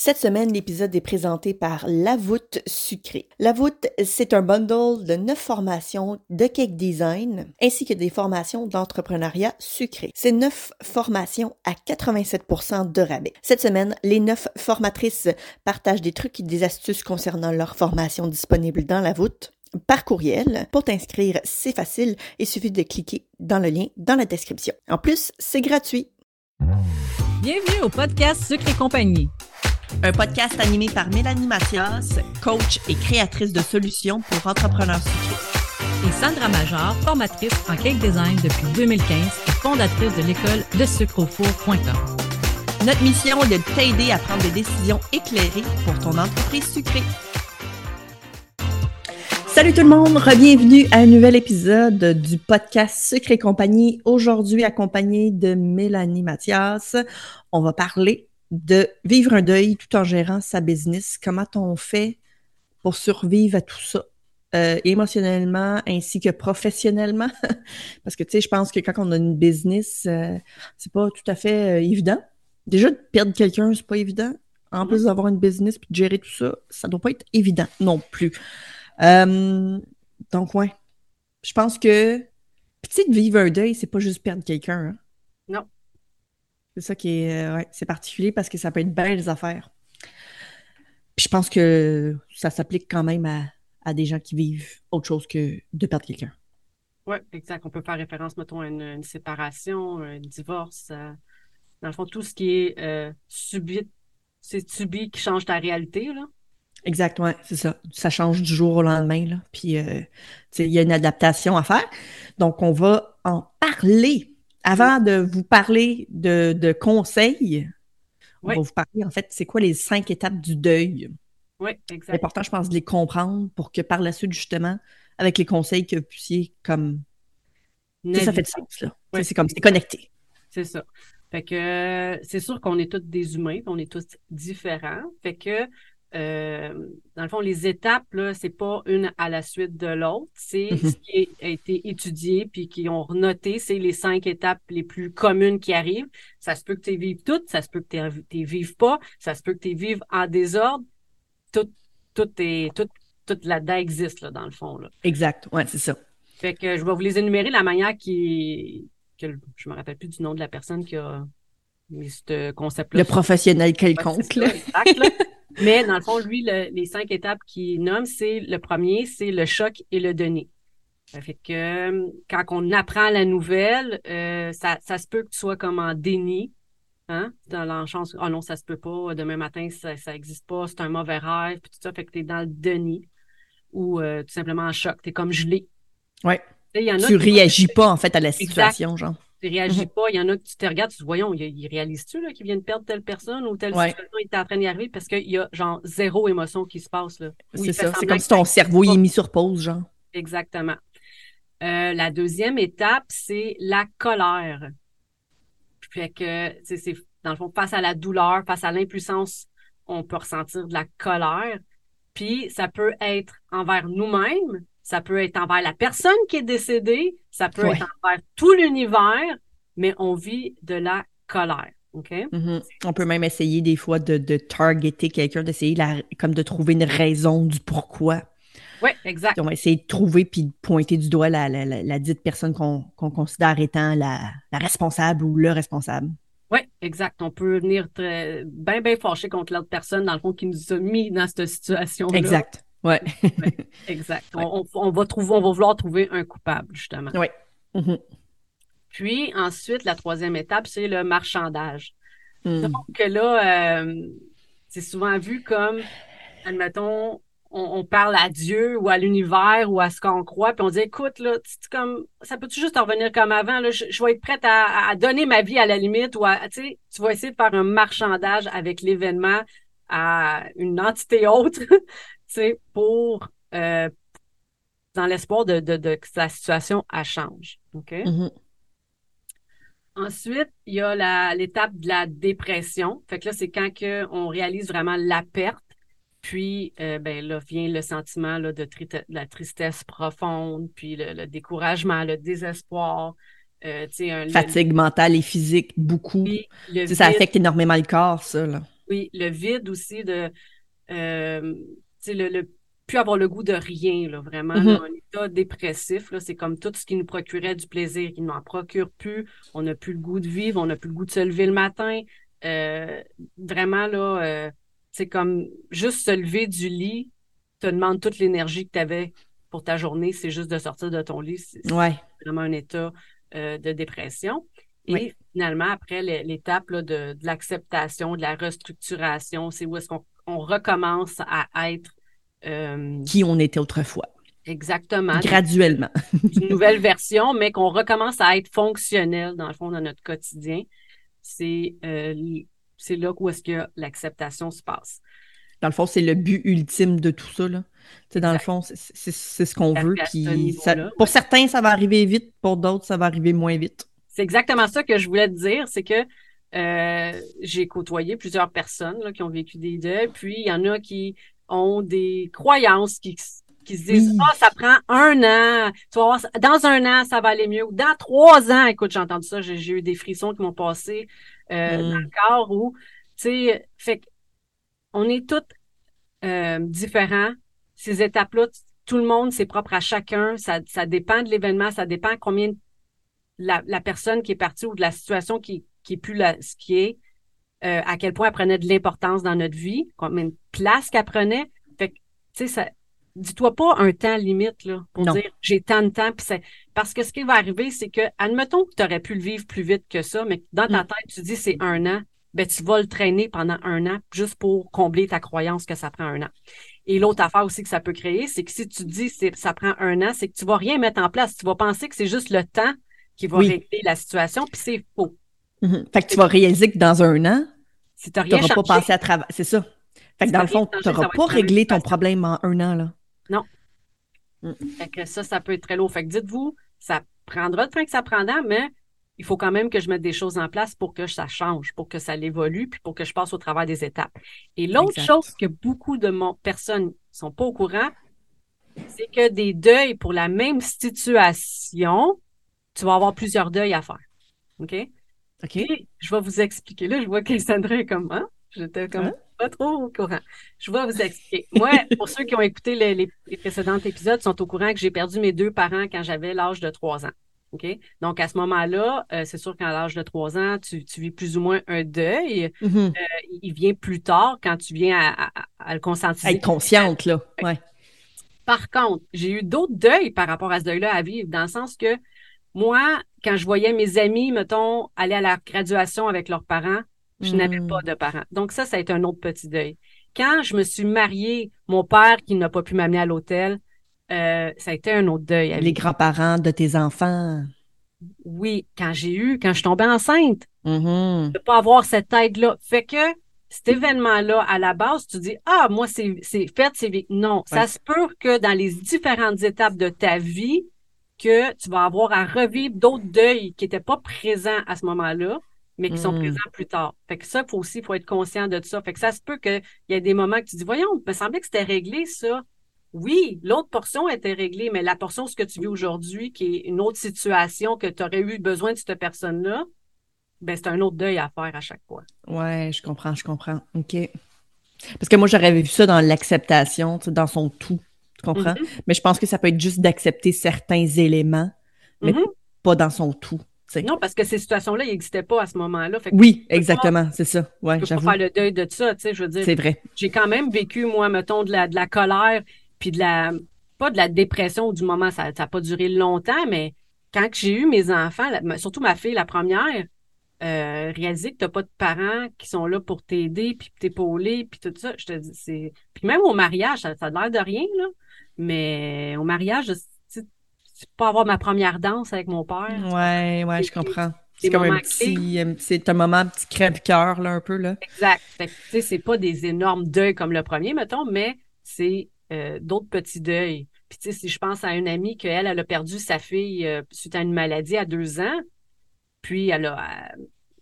Cette semaine, l'épisode est présenté par La Voûte Sucrée. La Voûte, c'est un bundle de neuf formations de cake design ainsi que des formations d'entrepreneuriat sucré. Ces neuf formations à 87% de rabais. Cette semaine, les neuf formatrices partagent des trucs et des astuces concernant leur formation disponible dans La Voûte par courriel. Pour t'inscrire, c'est facile, il suffit de cliquer dans le lien dans la description. En plus, c'est gratuit. Bienvenue au podcast Sucre et compagnie un podcast animé par Mélanie Mathias, coach et créatrice de solutions pour entrepreneurs sucrés. Et Sandra Major, formatrice en cake design depuis 2015 et fondatrice de l'école de sucreaufour.com. Notre mission est de t'aider à prendre des décisions éclairées pour ton entreprise sucrée. Salut tout le monde, bienvenue à un nouvel épisode du podcast Sucre et compagnie. Aujourd'hui, accompagné de Mélanie Mathias, on va parler de vivre un deuil tout en gérant sa business. Comment on fait pour survivre à tout ça? Euh, émotionnellement ainsi que professionnellement? Parce que, tu sais, je pense que quand on a une business, euh, c'est pas tout à fait euh, évident. Déjà, de perdre quelqu'un, c'est pas évident. En plus d'avoir une business puis de gérer tout ça, ça doit pas être évident non plus. donc, ouais. Je pense que, tu sais, de vivre un deuil, c'est pas juste perdre quelqu'un. Hein. C'est ça qui est, euh, c'est particulier parce que ça peut être belles affaires. Puis je pense que ça s'applique quand même à, des gens qui vivent autre chose que de perdre quelqu'un. Oui, exact. On peut faire référence, mettons, à une, séparation, un divorce. dans le fond, tout ce qui est euh, subi, c'est subi qui change ta réalité, là. Exact, oui, c'est ça. Ça change du jour au lendemain, là. Puis, euh, il y a une adaptation à faire. Donc, on va en parler avant de vous parler de, conseils, on va vous parler en fait, c'est quoi les cinq étapes du deuil? Oui, exact. C'est important, je pense, de les comprendre pour que par la suite, justement, avec les conseils que vous puissiez comme. Ça, fait du sens, là. C'est comme, c'est connecté. C'est ça. Fait que c'est sûr qu'on est tous des humains, on est tous différents. Fait que euh, dans le fond, les étapes, là, c'est pas une à la suite de l'autre. C'est mhm. ce qui a été étudié puis qui ont noté, c'est les cinq étapes les plus communes qui arrivent. Ça se peut que tu vives toutes, ça se peut que tu vives pas, ça se peut que tu vives en désordre. Tout, tout est, tout, toute là-dedans existe, là, dans le fond. Là. Exact, ouais, c'est ça. Fait que je vais vous les énumérer la manière qui, que je me rappelle plus du nom de la personne qui a mis ce concept-là. Le professionnel quelconque, là. Mais dans le fond, lui, les cinq étapes qu'il nomme, c'est le premier, c'est le choc et le donner. Ça fait que quand on apprend la nouvelle, euh, ça, ça, se peut que tu sois comme en déni. Hein? Dans l'enchance, oh non, ça se peut pas, demain matin, ça n'existe pas, c'est un mauvais rêve, puis tout ça, fait que tu es dans le déni ou euh, tout simplement en choc, tu es comme gelé. Ouais. tu réagis pas en fait à la situation, genre tu réagis mhm. pas. Il y en a que tu te regardes, tu te voyons, il, réalise-tu qu'il vient de perdre telle personne ou telle situation, il est en train d'y arriver parce qu'il y a genre zéro émotion qui se passe. Là, c'est ça. C'est comme si ton cerveau est mis sur pause, genre. Exactement. Euh, la deuxième étape, c'est la colère. Fait que, c'est dans le fond, face à la douleur, face à l'impuissance, on peut ressentir de la colère. Puis ça peut être envers nous-mêmes, ça peut être envers la personne qui est décédée, ça peut être envers tout l'univers, mais on vit de la colère. Mm-hmm. On peut même essayer des fois de, de targeter quelqu'un, d'essayer comme de trouver une raison du pourquoi. Oui, exact. On va essayer de trouver puis de pointer du doigt la, la, dite personne qu'on considère étant la, responsable ou le responsable. Oui, exact. On peut venir bien, bien fâché contre l'autre personne, dans le fond, qui nous a mis dans cette situation-là. Exact. Ouais. exact. On, va trouver, on va vouloir trouver un coupable, justement. Oui. Mm-hmm. Puis ensuite, la troisième étape, c'est le marchandage. Mm. Donc là, euh, c'est souvent vu comme, admettons, on, parle à Dieu ou à l'univers ou à ce qu'on croit, puis on dit écoute, là, comme ça peut-tu juste revenir comme avant? Là, je, vais être prête à, donner ma vie à la limite ou à, tu sais, tu vas essayer de faire un marchandage avec l'événement à une entité autre sais, pour euh, dans l'espoir de, que la situation elle change. OK? Mm-hmm. Ensuite, il y a l'étape de la dépression. Fait que là, c'est quand que on réalise vraiment la perte. Puis, euh, ben là, vient le sentiment là, de, la tristesse profonde, puis le, découragement, le désespoir. Euh, Fatigue mentale et physique, beaucoup. ça affecte énormément le corps, ça. Là. Oui, le vide aussi de, euh, le, le plus avoir le goût de rien, là, vraiment, mm-hmm. un état dépressif. Là, c'est comme tout ce qui nous procurait du plaisir, qui n'en procure plus. On n'a plus le goût de vivre, on n'a plus le goût de se lever le matin. Euh, vraiment, là, euh, c'est comme juste se lever du lit, te demande toute l'énergie que tu avais pour ta journée, c'est juste de sortir de ton lit. C'est vraiment un état euh, de dépression. Et finalement, après l'étape de, de l'acceptation, de la restructuration, c'est où est-ce qu'on recommence à être euh, qui on était autrefois. Exactement. Graduellement. une nouvelle version, mais qu'on recommence à être fonctionnel, dans le fond, dans notre quotidien. C'est euh, c'est là où est-ce que l'acceptation se passe. Dans le fond, c'est le but ultime de tout ça. Là. dans le fond, c'est ce qu'on veut. Puis pour certains, ça va arriver vite. Pour d'autres, ça va arriver moins vite. C'est exactement ça que je voulais te dire. C'est que euh, j'ai côtoyé plusieurs personnes là, qui ont vécu des deuils. Puis il y en a qui ont des croyances qui, qui se disent Ah, ça prend un an, tu vas voir, dans un an, ça va aller mieux. Ou dans trois ans, écoute, j'ai entendu ça, j'ai eu des frissons qui m'ont passé euh, mm. dans le corps où, tu sais, fait on est tous euh, différents. Ces étapes-là, tout le monde, c'est propre à chacun. Ça, ça dépend de l'événement, ça dépend combien la, la personne qui est partie ou de la situation qui, qui est plus la, ce qui est. Euh, à quel point elle prenait de l'importance dans notre vie, combien de place qu'elle prenait. Fait tu sais, ça, dis-toi pas un temps limite, là, pour dire j'ai tant de temps. c'est parce que ce qui va arriver, c'est que, admettons que tu aurais pu le vivre plus vite que ça, mais dans ta mm. tête, tu dis c'est un an, ben, tu vas le traîner pendant un an juste pour combler ta croyance que ça prend un an. Et l'autre affaire aussi que ça peut créer, c'est que si tu dis que ça prend un an, c'est que tu vas rien mettre en place. Tu vas penser que c'est juste le temps qui va régler la situation, puis c'est faux. Mhm. Fait que tu vas réaliser que dans un an, si tu n'auras pas passé à travers. C'est ça. Fait que dans le fond, tu n'auras pas réglé ton problème en un an. Là. Non. Mm. Fait que ça, ça peut être très lourd. Fait que dites-vous, ça prendra le temps que ça prendra, mais il faut quand même que je mette des choses en place pour que ça change, pour que ça évolue, puis pour que je passe au travers des étapes. Et l'autre chose que beaucoup de mon, personnes sont pas au courant, c'est que des deuils pour la même situation, tu vas avoir plusieurs deuils à faire. OK? OK? je vais vous expliquer. Là, je vois qu'Alessandra est comme, hein? J'étais comme pas trop au courant. Je vais vous expliquer. Moi, pour ceux qui ont écouté les, les, précédents épisodes, sont au courant que j'ai perdu mes deux parents quand j'avais l'âge de trois ans. OK? Donc, à ce moment-là, euh, c'est sûr qu'à l'âge de trois ans, tu, tu, vis plus ou moins un deuil. Mm-hmm. Euh, il vient plus tard quand tu viens à, à, le conscientiser. Être consciente, là. Ouais. Par contre, j'ai eu d'autres deuils par rapport à ce deuil-là à vivre, dans le sens que moi, quand je voyais mes amis, mettons, aller à la graduation avec leurs parents, je n'avais pas de parents. Donc ça, ça a été un autre petit deuil. Quand je me suis mariée, mon père qui n'a pas pu m'amener à l'hôtel, euh, ça a été un autre deuil. Les grands-parents de tes enfants. Oui, quand j'ai eu, quand je tombais enceinte, mm-hmm. de pas avoir cette aide-là. Fait que cet événement-là, à la base, tu dis, ah, moi, c'est fait, c'est Non, ça se peut que dans les différentes étapes de ta vie, que tu vas avoir à revivre d'autres deuils qui n'étaient pas présents à ce moment-là, mais qui sont hmm. présents plus tard. Fait que ça, faut aussi, faut être conscient de ça. Fait que ça se peut qu'il y ait des moments que tu dis, voyons, il me semblait que c'était réglé, ça. Oui, l'autre portion était réglée, mais la portion, ce que tu vis aujourd'hui, qui est une autre situation que tu aurais eu besoin de cette personne-là, ben, c'est un autre deuil à faire à chaque fois. Ouais, je comprends, je comprends. OK. Parce que moi, j'aurais vu ça dans l'acceptation, dans son tout. Tu comprends? Mm-hmm. Mais je pense que ça peut être juste d'accepter certains éléments, mais mm-hmm. pas dans son tout. Non, parce que ces situations-là, ils n'existaient pas à ce moment-là. Oui, exactement, c'est ça. Ouais, je peux faire le deuil de ça, tu sais, je veux dire. C'est vrai. J'ai quand même vécu, moi, mettons, de la, de la colère, puis de la, pas de la dépression du moment, ça n'a pas duré longtemps, mais quand j'ai eu mes enfants, surtout ma fille, la première, euh, réaliser que tu n'as pas de parents qui sont là pour t'aider, puis t'épauler, puis tout ça, je te dis, c'est... Puis même au mariage, ça, ça a l'air de rien, là. Mais au mariage, c'est pas avoir ma première danse avec mon père. Ouais, ouais, je comprends. C'est comme un petit, c'est un moment petit crève-cœur, là, un peu, là. Exact. Tu sais, c'est pas des énormes deuils comme le premier, mettons, mais c'est euh, d'autres petits deuils. Puis, tu sais, si je pense à une amie qu'elle, elle a perdu sa fille euh, suite à une maladie à deux ans, puis elle a,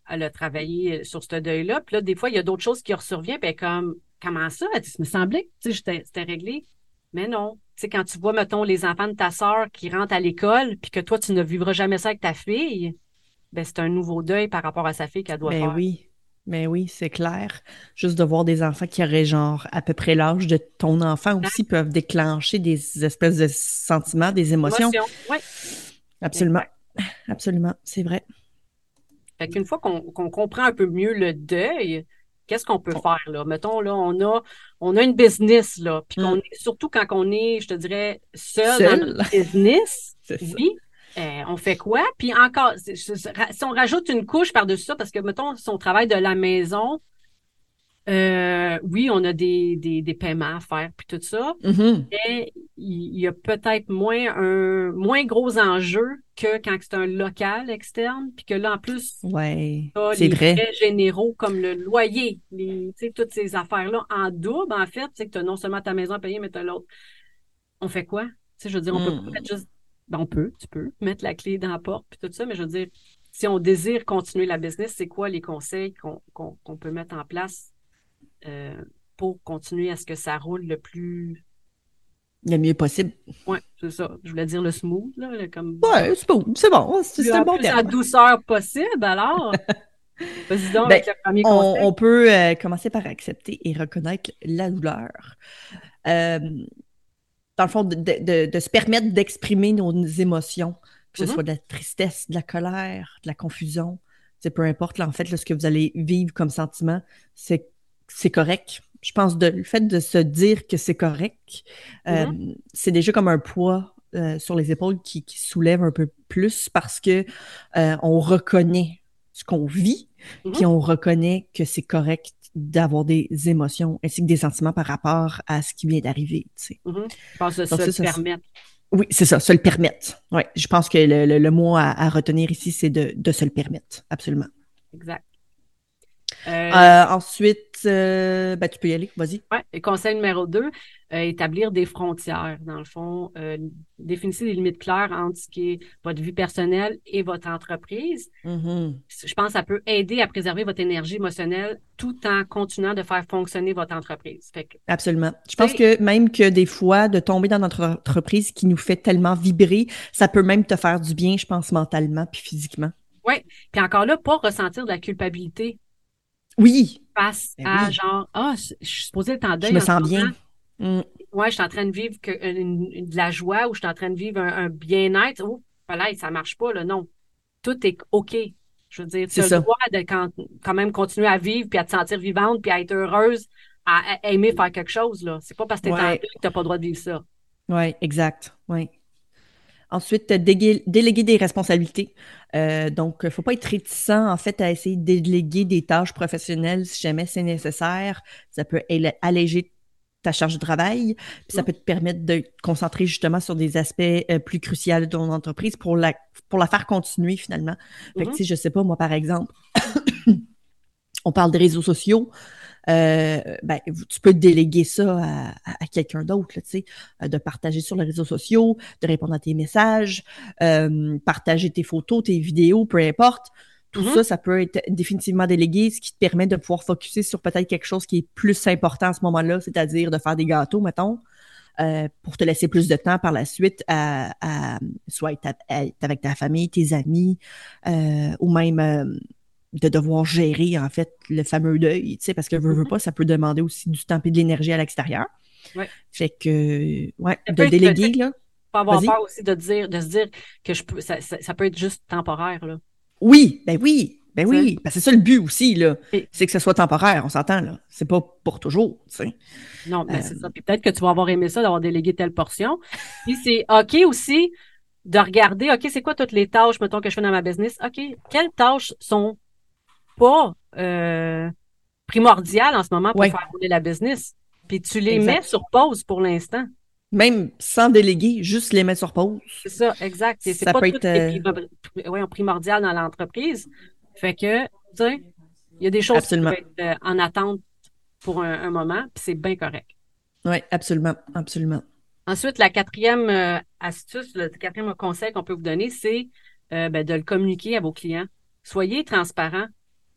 elle a travaillé sur ce deuil-là. Puis là, des fois, il y a d'autres choses qui ressurviennent, puis elle est comme, comment ça? Elle dit, ça me semblait, tu sais, c'était réglé. Mais non sais, quand tu vois, mettons, les enfants de ta sœur qui rentrent à l'école, puis que toi, tu ne vivras jamais ça avec ta fille, ben, c'est un nouveau deuil par rapport à sa fille qu'elle doit ben faire. oui. Mais oui, c'est clair. Juste de voir des enfants qui auraient genre à peu près l'âge de ton enfant aussi peuvent déclencher des espèces de sentiments, des émotions. oui. Absolument. Absolument, c'est vrai. Fait qu'une fois qu'on comprend un peu mieux le deuil, qu'est-ce qu'on peut faire là? Mettons, là, on a, on a une business, là, puis qu'on mm. est, surtout quand on est, je te dirais, seul, dans notre business, oui, euh, on fait quoi? Puis encore, si on rajoute une couche par-dessus ça, parce que, mettons, si on travaille de la maison, euh, oui, on a des, des, des, paiements à faire, puis tout ça, mm-hmm. mais il y a peut-être moins un moins gros enjeu que quand c'est un local externe, puis que là, en plus, ouais, c'est vrai. frais généraux comme le loyer, les, toutes ces affaires-là en double, en fait, tu sais, que tu as non seulement ta maison à payer, mais tu as l'autre. On fait quoi? Tu sais, je veux dire, on peut pas mm. mettre juste ben, on peut, tu peux mettre la clé dans la porte, puis tout ça, mais je veux dire, si on désire continuer la business, c'est quoi les conseils qu'on peut mettre en place euh, pour continuer à ce que ça roule le plus. Le mieux possible. Oui, c'est ça. Je voulais dire le smooth, là, comme. Ouais, c'est bon, c'est bon. C'est un bon La douceur possible, alors. Donc ben, le. On, peut euh, commencer par accepter et reconnaître la douleur. Euh, dans le fond, de, se permettre d'exprimer nos émotions, que ce mm-hmm. soit de la tristesse, de la colère, de la confusion. C'est peu importe, là, en fait, ce que vous allez vivre comme sentiment, c'est c'est correct. Je pense que le fait de se dire que c'est correct, euh, mm-hmm. c'est déjà comme un poids euh, sur les épaules qui, soulève un peu plus parce que euh, on reconnaît ce qu'on vit, mm-hmm. puis on reconnaît que c'est correct d'avoir des émotions ainsi que des sentiments par rapport à ce qui vient d'arriver. Tu sais. Mm-hmm. Je pense que ça, se permettre. Oui, c'est ça, se le permettre. Ouais, je pense que le, mot à, retenir ici, c'est de, de se le permettre, absolument. Exact. Euh, euh, ensuite, euh, ben, tu peux y aller, vas-y. Oui, conseil numéro deux, établir des frontières. Dans le fond, définissez des limites claires entre ce qui est votre vie personnelle et votre entreprise. Mm-hmm. Je pense que ça peut aider à préserver votre énergie émotionnelle tout en continuant de faire fonctionner votre entreprise. Absolument. Je pense que même que des fois, de tomber dans notre entreprise qui nous fait tellement vibrer, ça peut même te faire du bien, je pense, mentalement puis physiquement. Oui. Puis encore là, pas ressentir de la culpabilité oui. Face ben à genre, ah, je suis supposée être en deuil. Je me sens bien. Mm. Ouais, je suis en train de vivre que, de la joie ou je suis en train de vivre un, bien-être. Oh, voilà, ça marche pas, là. Non. Tout est OK. Je veux dire, tu as le droit de quand, même continuer à vivre puis à te sentir vivante puis à être heureuse, à, aimer faire quelque chose, là. C'est pas parce que tu es en deuil que tu n'as pas le droit de vivre ça. Oui, exact. Oui. Ensuite, déléguer des responsabilités. Euh, donc, il ne faut pas être réticent, en fait, à essayer de déléguer des tâches professionnelles si jamais c'est nécessaire. Ça peut alléger ta charge de travail, puis ça peut te permettre de te concentrer justement sur des aspects euh, plus cruciaux de ton entreprise pour la, pour la faire continuer finalement. Fait que, mm-hmm. je sais pas, moi, par exemple, on parle des réseaux sociaux. Euh, ben, tu peux déléguer ça à, quelqu'un d'autre, tu sais, euh, de partager sur les réseaux sociaux, de répondre à tes messages, euh, partager tes photos, tes vidéos, peu importe. Tout mm-hmm. ça, ça peut être définitivement délégué, ce qui te permet de pouvoir focuser sur peut-être quelque chose qui est plus important à ce moment-là, c'est-à-dire de faire des gâteaux, mettons. pour te laisser plus de temps par la suite à, soit être, avec ta famille, tes amis, ou même de devoir gérer, en fait, le fameux deuil, tu sais, parce que veut, veut mm-hmm. pas, ça peut demander aussi du temps et de l'énergie à l'extérieur. Ouais. Fait que, ouais, de déléguer, là. Pas avoir peur aussi de dire, de se dire que je peux, ça, ça, peut être juste temporaire, là. Oui, ben oui, ben oui, c'est ça le but aussi, là. C'est que ce soit temporaire, on s'entend, là. C'est pas pour toujours, tu sais. Non, mais c'est ça. Puis peut-être que tu vas avoir aimé ça d'avoir délégué telle portion. Puis c'est OK aussi de regarder, OK, c'est quoi toutes les tâches, mettons, que je fais dans ma business? OK, quelles tâches sont pas euh, primordial en ce moment pour faire rouler la business. Puis tu les mets sur pause pour l'instant. Même sans déléguer, juste les mettre sur pause. C'est ça, exact. C'est pas peut tout être... Euh, primordial dans l'entreprise. Fait que, tu sais, il y a des choses qui peuvent être euh, en attente pour un, moment, puis c'est bien correct. Oui, absolument, absolument. Ensuite, la quatrième astuce, le quatrième conseil qu'on peut vous donner, c'est ben, de le communiquer à vos clients. Soyez transparent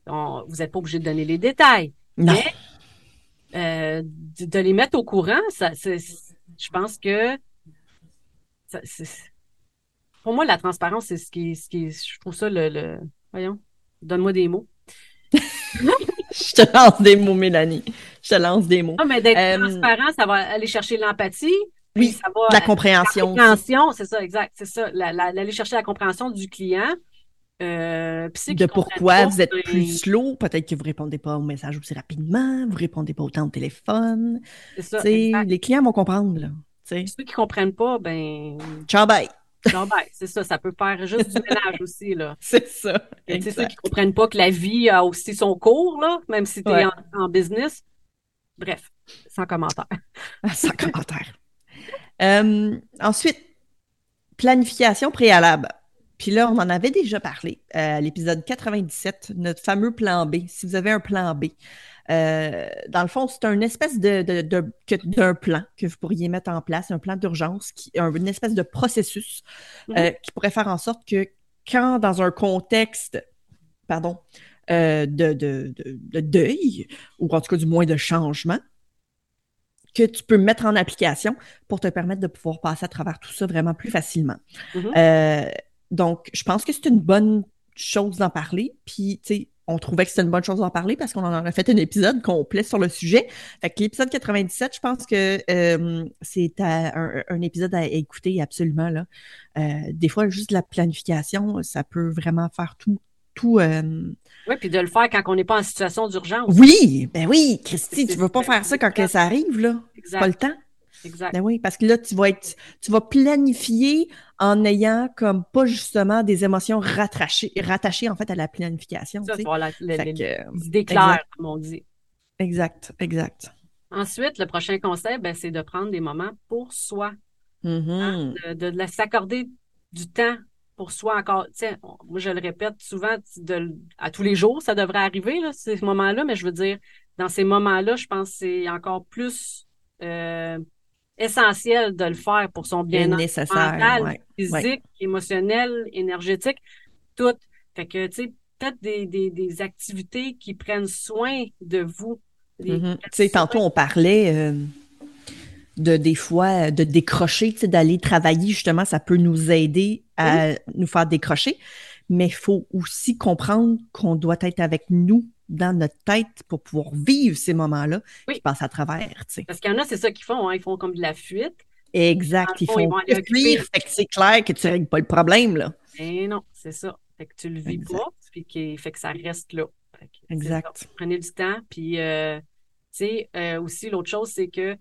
vous n'êtes pas obligé de donner les détails. Mais euh, de, les mettre au courant, ça, je pense que pour moi, la transparence, c'est ce qui, ce qui je trouve ça le, voyons, donne-moi des mots. je te lance des mots, Mélanie. Je te lance des mots. Non, mais d'être euh, transparent, ça va aller chercher l'empathie. Oui, ça va, la compréhension. La compréhension, c'est ça, exact. C'est ça. Aller chercher la compréhension du client. Euh, de pourquoi vous êtes plus slow, peut-être que vous répondez pas aux messages aussi rapidement, vous répondez pas autant au téléphone. C'est ça. Les clients vont comprendre. Là, ceux qui comprennent pas, ben. Ciao, bye. Ciao, bye. C'est ça, ça peut faire juste du ménage aussi. là. C'est ça. C'est ceux qui comprennent pas que la vie a aussi son cours, là, même si tu es en, business. Bref, sans commentaire. sans commentaire. Euh, ensuite, planification préalable. Puis là, on en avait déjà parlé euh, à l'épisode 97, notre fameux plan B. Si vous avez un plan B, euh, dans le fond, c'est une espèce de, d'un plan que vous pourriez mettre en place, un plan d'urgence, qui, une espèce de processus euh, mhm. qui pourrait faire en sorte que quand dans un contexte, pardon, de, de, deuil, ou en tout cas du moins de changement, que tu peux mettre en application pour te permettre de pouvoir passer à travers tout ça vraiment plus facilement. Mhm. Donc, je pense que c'est une bonne chose d'en parler. Puis, tu sais, on trouvait que c'était une bonne chose d'en parler parce qu'on en a fait un épisode complet sur le sujet. Fait que l'épisode 97, je pense que euh, c'est un, épisode à écouter absolument. Là. Euh, des fois, juste la planification, ça peut vraiment faire tout. tout euh, Oui, puis de le faire quand on n'est pas en situation d'urgence. Oui, ben oui, Christy, tu ne veux pas faire ça quand ça arrive, là. Pas le temps. Exact. Ben oui, parce que là, tu vas être, tu vas planifier en ayant comme pas justement des émotions rattachées, rattachées en fait à la planification. Ça, voilà, claire, comme on dit. Exact, exact. Ensuite, le prochain conseil, ben, c'est de prendre des moments pour soi. Mm-hmm. Hein, de, de, s'accorder du temps pour soi encore. Tiens, moi, je le répète souvent, à tous les jours, ça devrait arriver, là, ces moments-là, mais je veux dire, dans ces moments-là, je pense que c'est encore plus euh, essentiel de le faire pour son bien-être mental, physique, émotionnel, énergétique, tout. Fait que, tu sais, peut-être des, des, des, activités qui prennent soin de vous. Mm-hmm. Tu sais, tantôt, on parlait euh, de des fois de décrocher, tu sais, d'aller travailler, justement, ça peut nous aider à nous faire décrocher. Mais il faut aussi comprendre qu'on doit être avec nous dans notre tête pour pouvoir vivre ces moments-là oui. qui passent à travers. Parce qu'il y en a, c'est ça qu'ils font, hein. ils font comme de la fuite. Exact, ils font fuir, fait que c'est clair que tu ne règles pas le problème. Là. Et non, c'est ça. Fait que tu le vis pas, puis qui fait que ça reste là. exact. Prenez du temps, puis euh, tu sais, euh, aussi l'autre chose, c'est que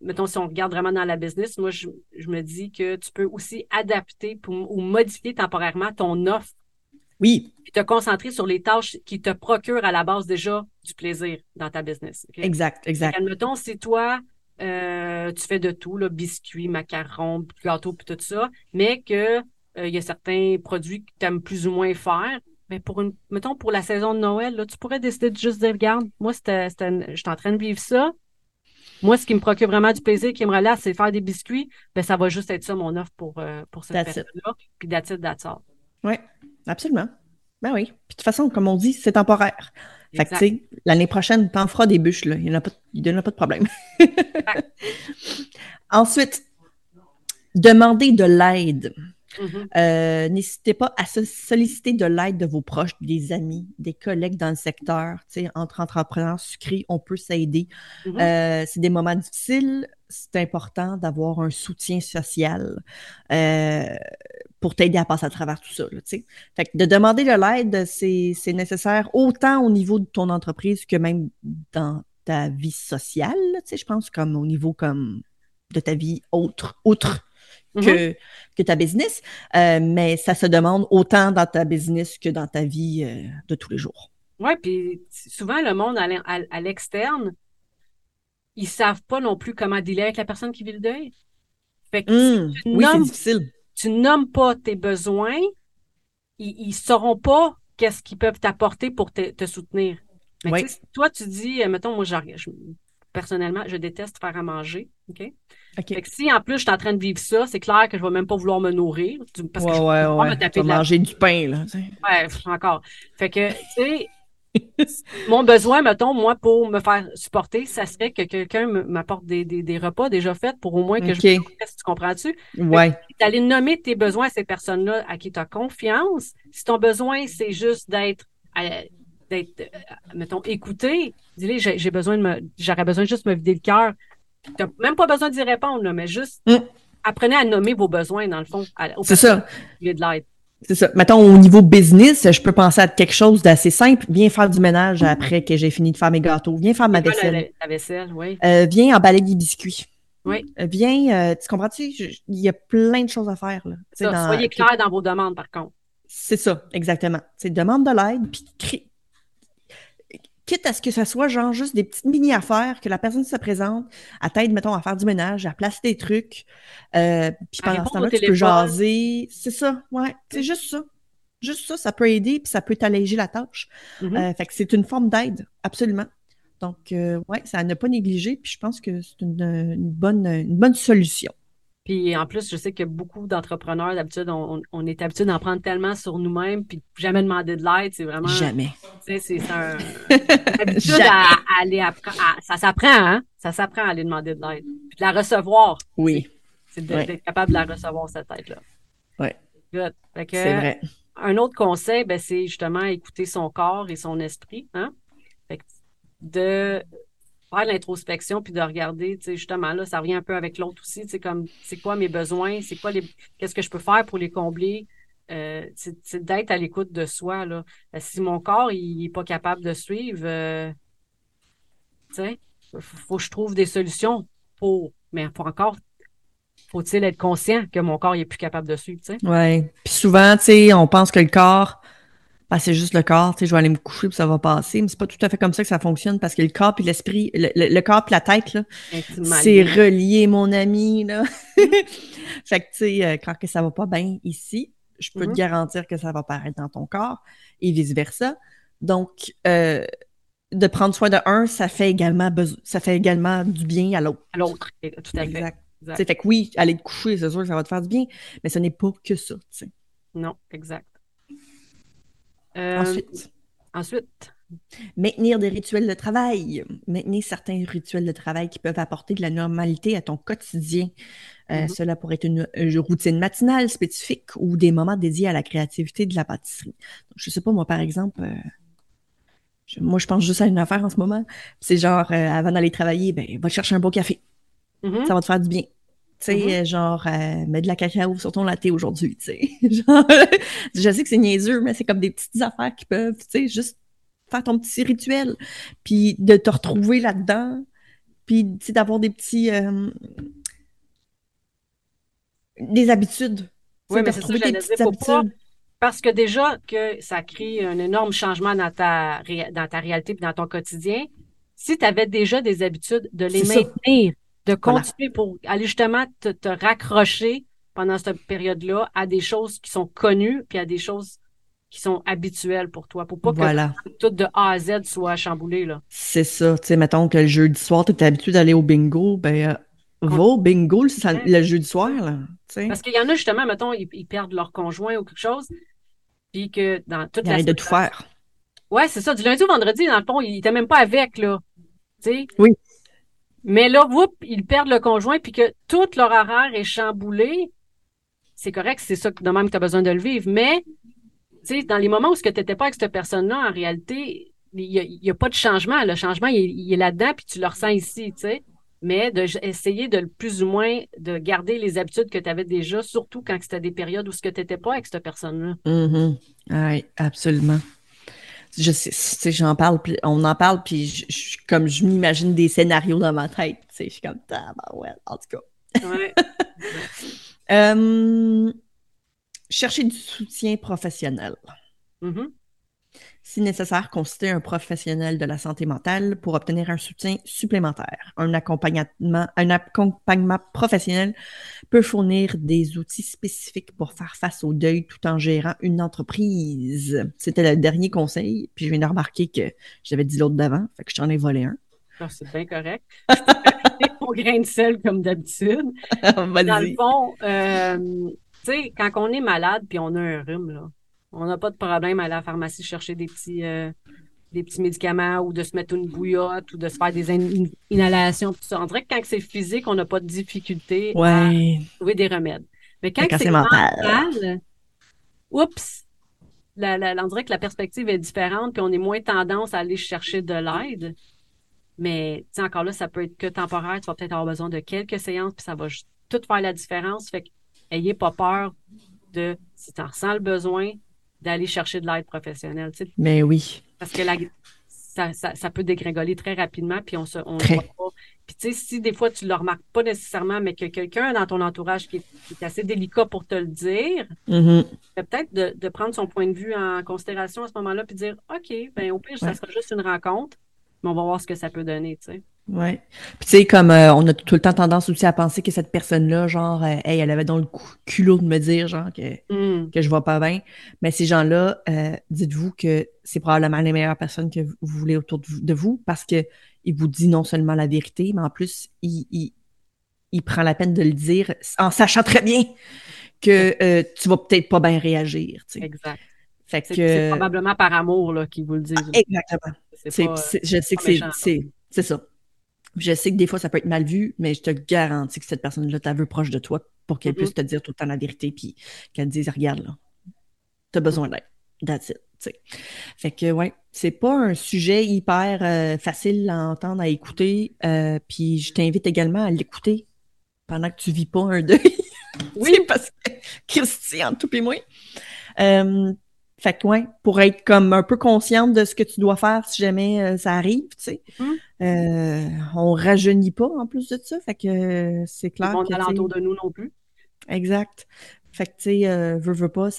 mettons, si on regarde vraiment dans la business, moi, je, je me dis que tu peux aussi adapter pour, ou modifier temporairement ton offre oui. Puis te concentrer sur les tâches qui te procurent à la base déjà du plaisir dans ta business. Exact, exact. Admettons, si toi, euh, tu fais de tout, là, biscuits, macarons, gâteaux, puis tout ça, mais que euh, il y a certains produits que tu aimes plus ou moins faire, mais pour une, mettons, pour la saison de Noël, là, tu pourrais décider de juste dire, regarde, moi, c'était, je suis en train de vivre ça. Moi, ce qui me procure vraiment du plaisir, qui me relaxe, c'est faire des biscuits. Ben, ça va juste être ça, mon offre pour, euh, pour cette période-là. Puis that's it, that's Oui. Absolument. Ben oui. Puis de toute façon, comme on dit, c'est temporaire. Fait que, tu sais, l'année prochaine, t'en feras des bûches, là. Il n'y en, a pas de problème. Ensuite, demander de l'aide. Mm-hmm. Euh, n'hésitez pas à solliciter de l'aide de vos proches, des amis, des collègues dans le secteur. Entre entrepreneurs sucrés, on peut s'aider. Mm-hmm. Euh, c'est des moments difficiles. C'est important d'avoir un soutien social. Euh, pour t'aider à passer à travers tout ça. Là, fait que de demander de l'aide, c'est nécessaire autant au niveau de ton entreprise que même dans ta vie sociale, je pense, comme au niveau comme de ta vie autre, outre que, mm-hmm. que ta business. Euh, mais ça se demande autant dans ta business que dans ta vie euh, de tous les jours. Oui, puis souvent, le monde à l'externe, ils savent pas non plus comment dealer avec la personne qui vit le deuil. Fait que mmh. oui, c'est difficile tu nommes pas tes besoins, ils, ne sauront pas qu'est-ce qu'ils peuvent t'apporter pour te, soutenir. Mais toi, tu dis, euh, mettons, moi, je, personnellement, je déteste faire à manger. OK? Fait que si en plus je suis en train de vivre ça, c'est clair que je vais même pas vouloir me nourrir. Parce que je ouais, ouais. me taper de manger du pain, là. Ouais, encore. Fait que, tu sais, mon besoin, mettons, moi, pour me faire supporter, ça serait que quelqu'un m'apporte des, des, repas déjà faits pour au moins que je me tu comprends-tu? Ouais. D'aller nommer tes besoins à ces personnes-là à qui tu as confiance. Si ton besoin, c'est juste d'être d'être, euh, mettons, écouté. Dis-les, j'ai besoin de me, j'aurais besoin juste de me vider le cœur. Tu n'as même pas besoin d'y répondre, là, mais juste mm. apprenez à nommer vos besoins, dans le fond. C'est ça. de l'aide. C'est ça. Mettons, au niveau business, je peux penser à quelque chose d'assez simple. Viens faire du ménage après que j'ai fini de faire mes gâteaux. Viens faire ma vaisselle. La, vaisselle, oui. Euh, viens emballer des biscuits. Oui. Euh, viens, tu comprends-tu? Il y a plein de choses à faire. Là, soyez clair dans vos demandes, par contre. C'est ça, exactement. C'est demande de l'aide, puis quitte à ce que ce soit genre juste des petites mini-affaires que la personne se présente, à t'aide, mettons, à faire du ménage, à placer des trucs, euh, puis pendant ce temps-là, tu peux jaser. C'est ça, ouais, c'est juste ça. Juste ça, ça peut aider, puis ça peut t'alléger la tâche. Mm-hmm. Euh, fait que c'est une forme d'aide, absolument. Donc, euh, ouais, ça à ne pas négliger, puis je pense que c'est une, bonne, une bonne solution. Puis en plus, je sais que beaucoup d'entrepreneurs, d'habitude, on, est habitué d'en prendre tellement sur nous-mêmes, puis jamais demander de l'aide, c'est vraiment. Jamais. Tu sais, c'est un. habitude à, aller apprendre. Ça s'apprend, hein? Ça s'apprend à aller demander de l'aide. Puis de la recevoir. Oui. C'est d'être capable de la recevoir, cette aide-là. Oui. C'est vrai. Un autre conseil, ben, c'est justement écouter son corps et son esprit. Hein? Fait que de faire l'introspection puis de regarder, tu sais, justement, là, ça revient un peu avec l'autre aussi, tu sais, comme, c'est quoi mes besoins, c'est quoi les, qu'est-ce que je peux faire pour les combler, euh, c'est d'être à l'écoute de soi, là. Euh, si mon corps, il n'est pas capable de suivre, euh, tu sais, faut que je trouve des solutions pour, mais pour encore, faut-il être conscient que mon corps, il est plus capable de suivre, tu sais? Ouais. Puis souvent, tu sais, on pense que le corps, ben, c'est juste le corps, tu sais, je vais aller me coucher puis ça va passer. Mais c'est pas tout à fait comme ça que ça fonctionne parce que le corps puis l'esprit, le, corps puis la tête, là, c'est relié, mon ami, là. fait que, tu sais, euh, quand que ça va pas bien ici, je peux te mm-hmm. garantir que ça va paraître dans ton corps et vice-versa. Donc, euh, de prendre soin de un, ça fait également ça fait également du bien à l'autre. À l'autre, tout à fait. Exact. Fait que oui, aller te coucher, c'est sûr que ça va te faire du bien, mais ce n'est pas que ça, tu sais. Non, exact. Euh, ensuite. Ensuite. Maintenir des rituels de travail. Maintenir certains rituels de travail qui peuvent apporter de la normalité à ton quotidien. Euh, mm-hmm. Cela pourrait être une, routine matinale spécifique ou des moments dédiés à la créativité de la pâtisserie. je sais pas, moi, par exemple, euh, moi, je pense juste à une affaire en ce moment. C'est genre, avant d'aller travailler, ben, va chercher un beau café. Mm-hmm. Ça va te faire du bien. Tu sais, mm-hmm. genre, euh, mets de la cacao sur ton latte aujourd'hui, tu sais. genre, je sais que c'est niaiseux, mais c'est comme des petites affaires qui peuvent, tu sais, juste faire ton petit rituel, puis de te retrouver là-dedans, puis, tu sais, d'avoir des petits... Euh, des habitudes. Oui, mais c'est ça, des petites habitudes. parce que déjà que ça crée un énorme changement dans ta, dans ta réalité et dans ton quotidien, si tu avais déjà des habitudes, de les maintenir de continuer pour aller justement te, raccrocher pendant cette période-là à des choses qui sont connues puis à des choses qui sont habituelles pour toi, pour pas que tout de A à Z soit chamboulé. là. C'est ça. Tu sais, mettons que le jeudi soir, tu es habitué d'aller au bingo, ben, euh, va au bingo le, jeudi soir. Là, Parce qu'il y en a justement, mettons, ils, perdent leur conjoint ou quelque chose, puis que dans toute ils la de tout faire. Ouais, c'est ça. Du lundi au vendredi, dans le fond, ils n'étaient même pas avec, là. sais. Oui. Mais là, ils perdent le conjoint puis que tout leur horaire est chamboulé. C'est correct, c'est ça de même que tu as besoin de le vivre. Mais, dans les moments où tu n'étais pas avec cette personne-là, en réalité, il n'y a, pas de changement. Le changement, il, est là-dedans, puis tu le ressens ici, tu sais. Mais d'essayer de, de plus ou moins de garder les habitudes que tu avais déjà, surtout quand c'était des périodes où tu n'étais pas avec cette personne-là. Mm-hmm. Oui, absolument je sais, j'en parle, on en parle, puis je, comme je m'imagine des scénarios dans ma tête, tu sais, je suis comme, ah, ben ouais, en tout cas. Ouais. Euh, chercher du soutien professionnel. Mm-hmm si nécessaire, consulter un professionnel de la santé mentale pour obtenir un soutien supplémentaire. Un accompagnement, un accompagnement professionnel peut fournir des outils spécifiques pour faire face au deuil tout en gérant une entreprise. C'était le dernier conseil, puis je viens de remarquer que j'avais dit l'autre d'avant, fait que je t'en ai volé un. C'est bien correct. au grain de sel comme d'habitude. Dans le fond, euh, tu sais, quand on est malade puis on a un rhume, là, on n'a pas de problème à aller à la pharmacie chercher des petits, euh, des petits médicaments ou de se mettre une bouillotte ou de se faire des inhalations, tout ça. On dirait que quand c'est physique, on n'a pas de difficulté à trouver des remèdes. Mais quand, c'est mental, oups, on dirait que la perspective est différente, puis on est moins tendance à aller chercher de l'aide. Mais encore là, ça peut être que temporaire. Tu vas peut-être avoir besoin de quelques séances, puis ça va tout faire la différence. Fait que ayez pas peur de, si tu en ressens le besoin, d'aller chercher de l'aide professionnelle. Mais oui. Parce que la, ça, ça, peut dégringoler très rapidement, puis on se on voit pas. Puis tu sais, si des fois tu le remarques pas nécessairement, mais que quelqu'un dans ton entourage qui est, assez délicat pour te le dire, mm-hmm. peut-être de, de, prendre son point de vue en considération à ce moment-là, puis dire, OK, ben au pire, ça sera juste une rencontre, mais on va voir ce que ça peut donner, tu sais. Ouais. Puis tu sais, comme euh, on a tout le temps tendance aussi à penser que cette personne-là, genre, euh, hey, elle avait dans le culot de me dire, genre, que, mm. que je vois pas bien. Mais ces gens-là, euh, dites-vous que c'est probablement les meilleures personnes que vous voulez autour de vous parce que il vous dit non seulement la vérité, mais en plus, il, il, il prend la peine de le dire en sachant très bien que tu vas peut-être pas bien réagir. Tu sais. Exact. Fait que... C'est probablement par amour là, qu'ils vous le disent. exactement. je sais que c'est c'est ça. Je sais que des fois, ça peut être mal vu, mais je te garantis que cette personne-là t'a vu proche de toi pour qu'elle puisse mm-hmm. te dire tout le temps la vérité, puis qu'elle te dise, regarde, là, t'as besoin d'aide. That's it. Fait que, ouais, c'est pas un sujet hyper euh, facile à entendre, à écouter. Euh, puis je t'invite également à l'écouter pendant que tu vis pas un deuil. Oui, parce que Christian, tout et moi. Euh, fait que ouais, pour être comme un peu consciente de ce que tu dois faire si jamais euh, ça arrive, tu sais. Hum. Euh, on rajeunit pas en plus de ça, fait que euh, c'est clair. On alentour de nous non plus. Exact. Fait que tu sais, euh, veux, veux pas,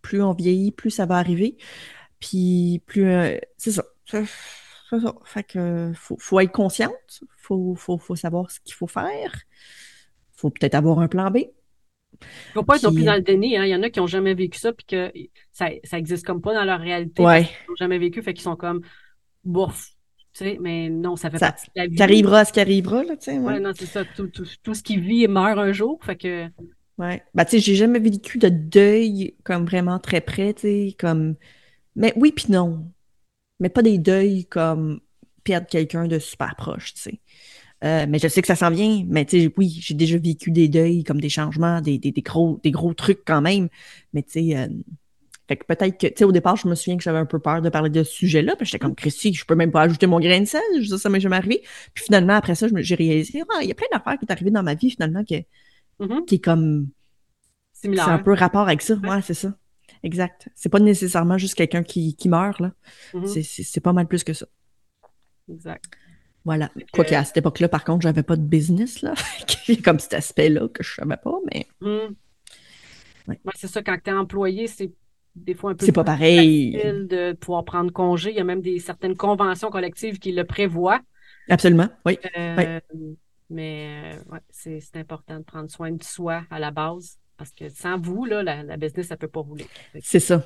plus on vieillit, plus ça va arriver. Puis plus c'est ça. C'est ça. Fait que faut, faut être consciente, faut, faut, faut savoir ce qu'il faut faire. Faut peut-être avoir un plan B. Il ne faut pas être non plus dans le déni. Hein. Il y en a qui n'ont jamais vécu ça, puis que ça, ça existe comme pas dans leur réalité. Ouais. Ils n'ont jamais vécu, fait qu'ils sont comme bouf. Tu sais, mais non, ça fait partie de la vie. Ça arrivera ce qui arrivera, là, tu sais. Ouais. non, c'est ça. Tout, tout, tout, ce qui vit meurt un jour, fait que. Ouais. Bah, tu sais, j'ai jamais vécu de deuil comme vraiment très près, tu sais, comme. Mais oui, puis non. Mais pas des deuils comme perdre quelqu'un de super proche, tu sais. Euh, mais je sais que ça s'en vient. Mais tu sais, oui, j'ai déjà vécu des deuils, comme des changements, des, des, des, gros, des gros trucs quand même. Mais tu sais, euh, fait que peut-être que, tu sais, au départ, je me souviens que j'avais un peu peur de parler de ce sujet-là. Puis j'étais comme, Christy, je peux même pas ajouter mon grain de sel. Je ça m'est jamais arrivé. Puis finalement, après ça, j'ai réalisé, ah, il y a plein d'affaires qui sont arrivées dans ma vie, finalement, qui, mm-hmm. qui est comme. C'est un peu rapport avec ça. Ouais, c'est ça. Exact. C'est pas nécessairement juste quelqu'un qui, qui meurt, là. Mm-hmm. C'est pas mal plus que ça. Exact. Voilà. Quoi qu'à cette époque-là, par contre, j'avais pas de business, là. comme cet aspect-là que je savais pas, mais. Mmh. Ouais. c'est ça, quand tu es employé, c'est des fois un peu c'est pas pareil de pouvoir prendre congé. Il y a même des certaines conventions collectives qui le prévoient. Absolument, oui. Euh, mais euh, ouais, c'est important de prendre soin de soi à la base parce que sans vous, là, la, business, ça peut pas rouler. C'est ça.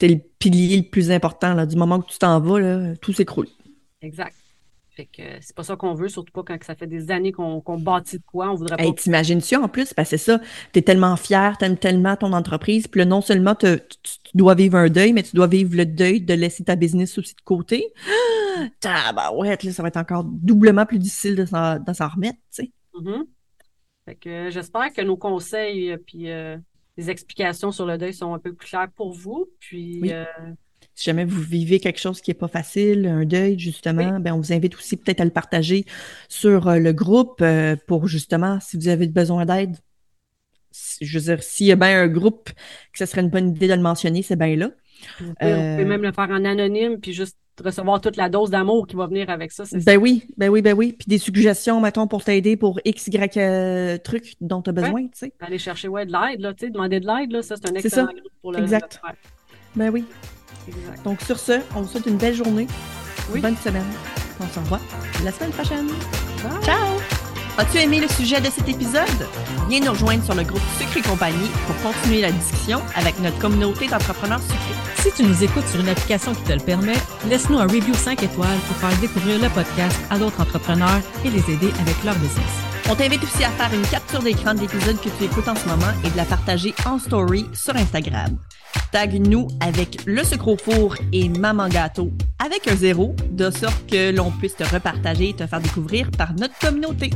Tu es le pilier le plus important. Là. Du moment que tu t'en vas, là, tout s'écroule. Exact. Fait que c'est pas ça qu'on veut, surtout pas quand ça fait des années qu'on bâtit de quoi, on voudrait pas. Hey, T'imagines-tu en plus? Parce que c'est ça, t'es tellement fier, t'aimes tellement ton entreprise, puis là, non seulement tu, dois vivre un deuil, mais tu dois vivre le deuil de laisser ta business aussi de côté. Ah, bah ouais, là, ça va être encore doublement plus difficile de s'en remettre, tu sais. Mm-hmm. Fait que j'espère que nos conseils puis euh, les explications sur le deuil sont un peu plus claires pour vous. Puis euh, si jamais vous vivez quelque chose qui n'est pas facile, un deuil, justement, ben, on vous invite aussi peut-être à le partager sur euh, le groupe euh, pour justement, si vous avez besoin d'aide. Je veux dire, s'il y a bien un groupe que ce serait une bonne idée de le mentionner, c'est bien là. Vous pouvez, euh, même le faire en anonyme, puis juste recevoir toute la dose d'amour qui va venir avec ça. Ben oui, ben oui, ben oui. Puis des suggestions, mettons, pour t'aider pour X, Y trucs dont tu as besoin, tu sais. Aller chercher ouais, de l'aide, là, tu sais, demander de l'aide, là, ça, c'est un excellent groupe pour le, exact. Ben oui. Donc, sur ce, on vous souhaite une belle journée, une bonne semaine. On se revoit la semaine prochaine. Ciao! As-tu aimé le sujet de cet épisode? Viens nous rejoindre sur le groupe Sucre et compagnie pour continuer la discussion avec notre communauté d'entrepreneurs sucrés. Si tu nous écoutes sur une application qui te le permet, laisse-nous un review 5 étoiles pour faire découvrir le podcast à d'autres entrepreneurs et les aider avec leur business. On t'invite aussi à faire une capture d'écran de l'épisode que tu écoutes en ce moment et de la partager en story sur Instagram. Tag-nous avec le sucre au four et Maman Gâteau avec un zéro, de sorte que l'on puisse te repartager et te faire découvrir par notre communauté.